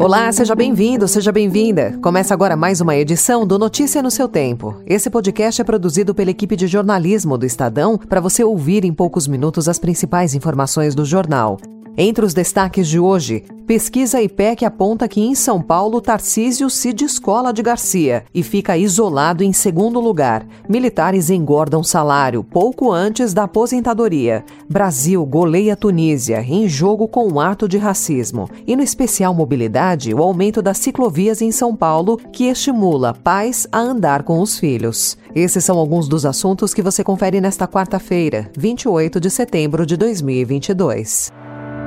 Olá, seja bem-vindo, seja bem-vinda. Começa agora mais uma edição do Notícia no seu Tempo. Esse podcast é produzido pela equipe de jornalismo do Estadão para você ouvir em poucos minutos as principais informações do jornal. Entre os destaques de hoje, pesquisa IPEC aponta que em São Paulo Tarcísio se descola de Garcia e fica isolado em segundo lugar. Militares engordam salário pouco antes da aposentadoria. Brasil goleia Tunísia em jogo com um ato de racismo. E no especial mobilidade, o aumento das ciclovias em São Paulo que estimula pais a andar com os filhos. Esses são alguns dos assuntos que você confere nesta quarta-feira, 28 de setembro de 2022.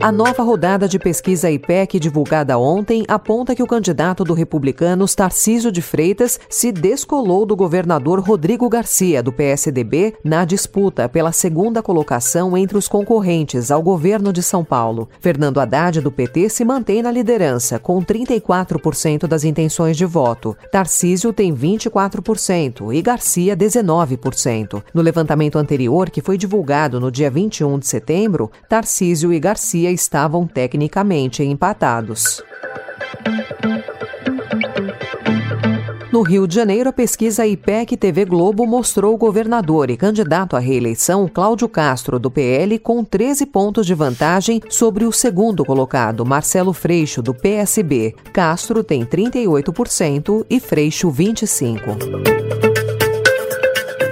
A nova rodada de pesquisa IPEC divulgada ontem aponta que o candidato do Republicanos, Tarcísio de Freitas, se descolou do governador Rodrigo Garcia, do PSDB, na disputa pela segunda colocação entre os concorrentes ao governo de São Paulo. Fernando Haddad, do PT, se mantém na liderança, com 34% das intenções de voto. Tarcísio tem 24% e Garcia 19%. No levantamento anterior, que foi divulgado no dia 21 de setembro, Tarcísio e Garcia estavam tecnicamente empatados. No Rio de Janeiro, a pesquisa IPEC TV Globo mostrou o governador e candidato à reeleição, Cláudio Castro, do PL, com 13 pontos de vantagem sobre o segundo colocado, Marcelo Freixo, do PSB. Castro tem 38% e Freixo 25%.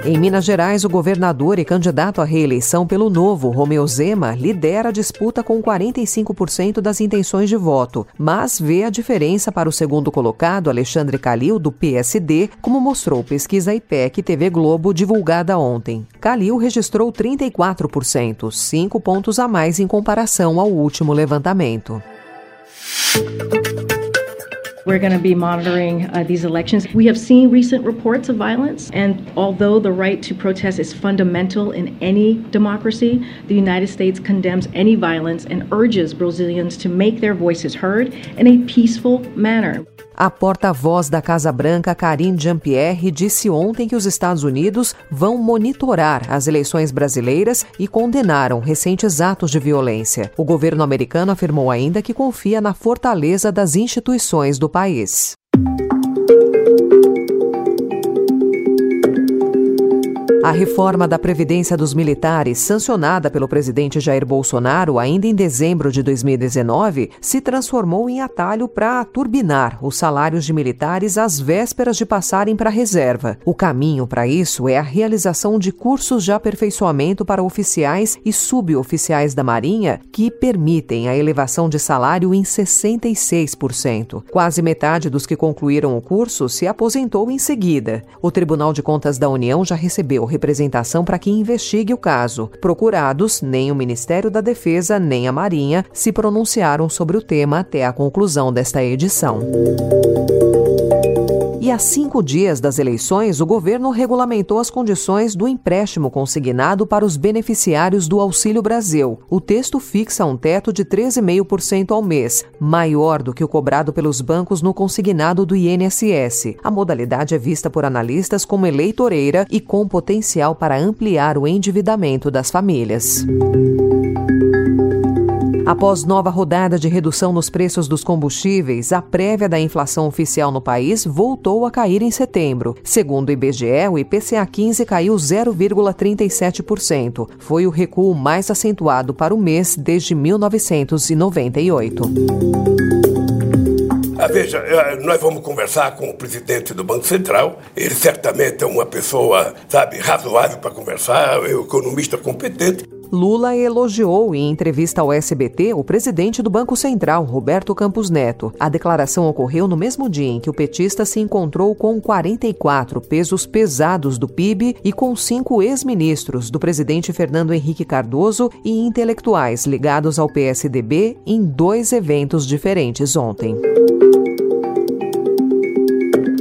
Em Minas Gerais, o governador e candidato à reeleição pelo Novo, Romeu Zema, lidera a disputa com 45% das intenções de voto, mas vê a diferença para o segundo colocado, Alexandre Calil, do PSD, como mostrou pesquisa IPEC TV Globo divulgada ontem. Calil registrou 34%, cinco pontos a mais em comparação ao último levantamento. We're going to be monitoring uh, these elections. We have seen recent reports of violence, and although the right to protest is fundamental in any democracy, the United States condemns any violence and urges Brazilians to make their voices heard in a peaceful manner. A porta-voz da Casa Branca, Karine Jean-Pierre, disse ontem que os Estados Unidos vão monitorar as eleições brasileiras e condenaram recentes atos de violência. O governo americano afirmou ainda que confia na fortaleza das instituições do país. A reforma da Previdência dos Militares, sancionada pelo presidente Jair Bolsonaro ainda em dezembro de 2019, se transformou em atalho para turbinar os salários de militares às vésperas de passarem para a reserva. O caminho para isso é a realização de cursos de aperfeiçoamento para oficiais e suboficiais da Marinha que permitem a elevação de salário em 66%. Quase metade dos que concluíram o curso se aposentou em seguida. O Tribunal de Contas da União já recebeu representação para que investigue o caso. Procurados, nem o Ministério da Defesa nem a Marinha se pronunciaram sobre o tema até a conclusão desta edição. E a cinco dias das eleições, o governo regulamentou as condições do empréstimo consignado para os beneficiários do Auxílio Brasil. O texto fixa um teto de 13,5% ao mês, maior do que o cobrado pelos bancos no consignado do INSS. A modalidade é vista por analistas como eleitoreira e com potencial para ampliar o endividamento das famílias. Após nova rodada de redução nos preços dos combustíveis, a prévia da inflação oficial no país voltou a cair em setembro. Segundo o IBGE, o IPCA 15 caiu 0,37%. Foi o recuo mais acentuado para o mês desde 1998. Ah, veja, eh, nós vamos conversar com o presidente do Banco Central. Ele certamente é uma pessoa, sabe, razoável para conversar, é um economista competente. Lula elogiou em entrevista ao SBT o presidente do Banco Central, Roberto Campos Neto. A declaração ocorreu no mesmo dia em que o petista se encontrou com 44 pesos pesados do PIB e com cinco ex-ministros do presidente Fernando Henrique Cardoso e intelectuais ligados ao PSDB em dois eventos diferentes ontem.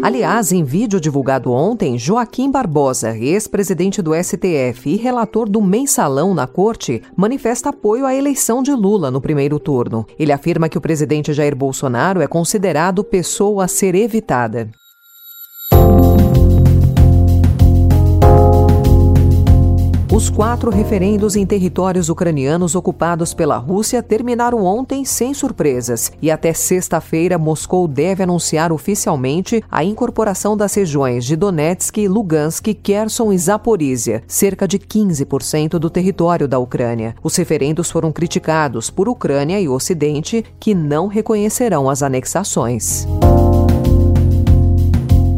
Aliás, em vídeo divulgado ontem, Joaquim Barbosa, ex-presidente do STF e relator do mensalão na corte, manifesta apoio à eleição de Lula no primeiro turno. Ele afirma que o presidente Jair Bolsonaro é considerado pessoa a ser evitada. Quatro referendos em territórios ucranianos ocupados pela Rússia terminaram ontem sem surpresas e até sexta-feira Moscou deve anunciar oficialmente a incorporação das regiões de Donetsk, Lugansk, Kherson e Zaporizhia, cerca de 15% do território da Ucrânia. Os referendos foram criticados por Ucrânia e Ocidente, que não reconhecerão as anexações.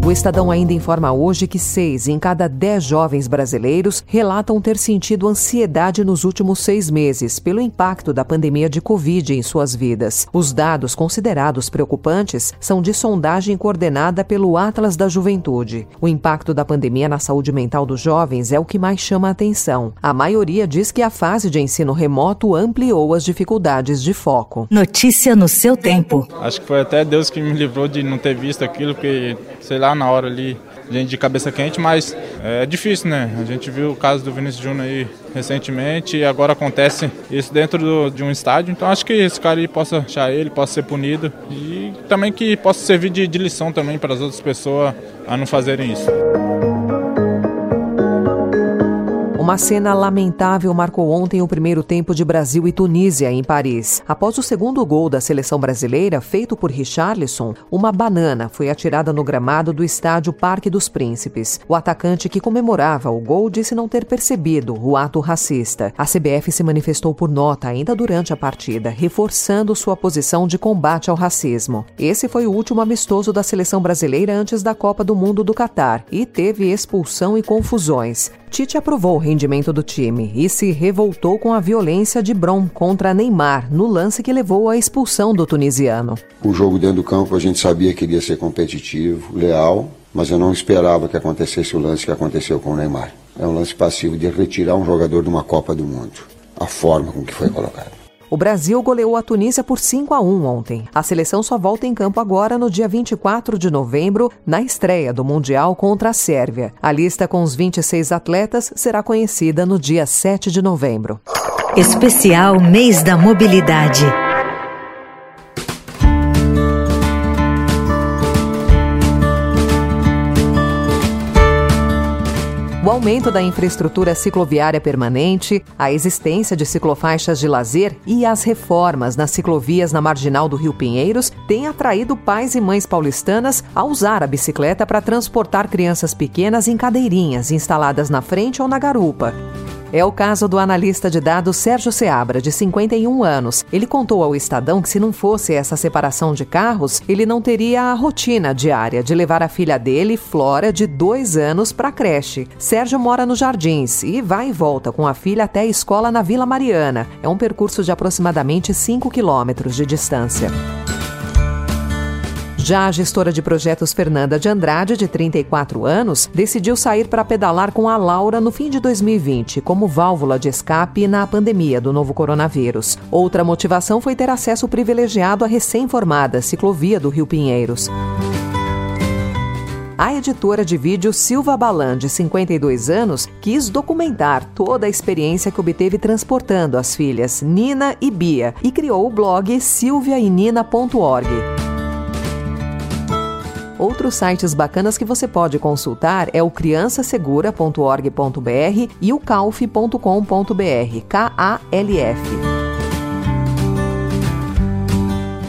O Estadão ainda informa hoje que seis em cada dez jovens brasileiros relatam ter sentido ansiedade nos últimos seis meses pelo impacto da pandemia de Covid em suas vidas. Os dados considerados preocupantes são de sondagem coordenada pelo Atlas da Juventude. O impacto da pandemia na saúde mental dos jovens é o que mais chama a atenção. A maioria diz que a fase de ensino remoto ampliou as dificuldades de foco. Notícia no seu tempo. Acho que foi até Deus que me livrou de não ter visto aquilo, porque, sei lá, na hora ali, gente de cabeça quente, mas é difícil, né? A gente viu o caso do Vinícius Júnior aí recentemente e agora acontece isso dentro do, de um estádio, então acho que esse cara aí possa achar ele, possa ser punido e também que possa servir de, de lição também para as outras pessoas a não fazerem isso. Uma cena lamentável marcou ontem o primeiro tempo de Brasil e Tunísia em Paris. Após o segundo gol da seleção brasileira, feito por Richarlison, uma banana foi atirada no gramado do estádio Parque dos Príncipes. O atacante que comemorava o gol disse não ter percebido o ato racista. A CBF se manifestou por nota ainda durante a partida, reforçando sua posição de combate ao racismo. Esse foi o último amistoso da seleção brasileira antes da Copa do Mundo do Catar e teve expulsão e confusões. Tite aprovou o rendimento do time e se revoltou com a violência de Brom contra Neymar no lance que levou à expulsão do tunisiano. O jogo dentro do campo a gente sabia que iria ser competitivo, leal, mas eu não esperava que acontecesse o lance que aconteceu com o Neymar. É um lance passivo de retirar um jogador de uma Copa do Mundo. A forma com que foi colocado. O Brasil goleou a Tunísia por 5 a 1 ontem. A seleção só volta em campo agora no dia 24 de novembro, na estreia do Mundial contra a Sérvia. A lista com os 26 atletas será conhecida no dia 7 de novembro. Especial Mês da Mobilidade. O aumento da infraestrutura cicloviária permanente, a existência de ciclofaixas de lazer e as reformas nas ciclovias na marginal do Rio Pinheiros têm atraído pais e mães paulistanas a usar a bicicleta para transportar crianças pequenas em cadeirinhas instaladas na frente ou na garupa. É o caso do analista de dados Sérgio Seabra, de 51 anos. Ele contou ao Estadão que se não fosse essa separação de carros, ele não teria a rotina diária de levar a filha dele, Flora, de dois anos, para a creche. Sérgio mora nos Jardins e vai e volta com a filha até a escola na Vila Mariana. É um percurso de aproximadamente 5 quilômetros de distância. Já a gestora de projetos Fernanda de Andrade, de 34 anos, decidiu sair para pedalar com a Laura no fim de 2020, como válvula de escape na pandemia do novo coronavírus. Outra motivação foi ter acesso privilegiado à recém-formada ciclovia do Rio Pinheiros. A editora de vídeo Silva Balan, de 52 anos, quis documentar toda a experiência que obteve transportando as filhas Nina e Bia e criou o blog silviainina.org. Outros sites bacanas que você pode consultar é o criançasegura.org.br e o calf.com.br, K-A-L-F.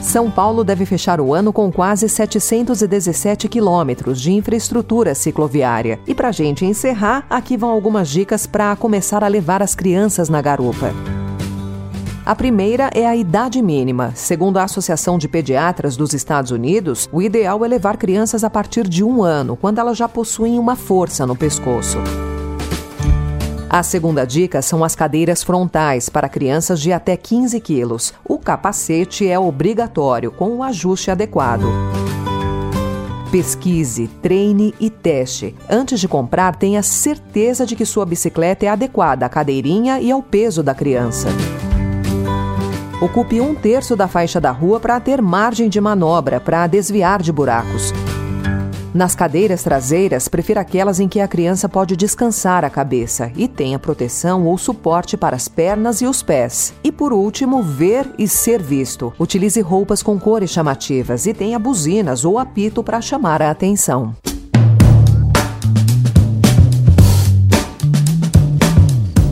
São Paulo deve fechar o ano com quase 717 quilômetros de infraestrutura cicloviária. E para gente encerrar, aqui vão algumas dicas para começar a levar as crianças na garupa. A primeira é a idade mínima. Segundo a Associação de Pediatras dos Estados Unidos, o ideal é levar crianças a partir de um ano, quando elas já possuem uma força no pescoço. A segunda dica são as cadeiras frontais para crianças de até 15 quilos. O capacete é obrigatório, com o ajuste adequado. Pesquise, treine e teste. Antes de comprar, tenha certeza de que sua bicicleta é adequada à cadeirinha e ao peso da criança. Ocupe um terço da faixa da rua para ter margem de manobra para desviar de buracos. Nas cadeiras traseiras, prefira aquelas em que a criança pode descansar a cabeça e tenha proteção ou suporte para as pernas e os pés. E por último, ver e ser visto. Utilize roupas com cores chamativas e tenha buzinas ou apito para chamar a atenção.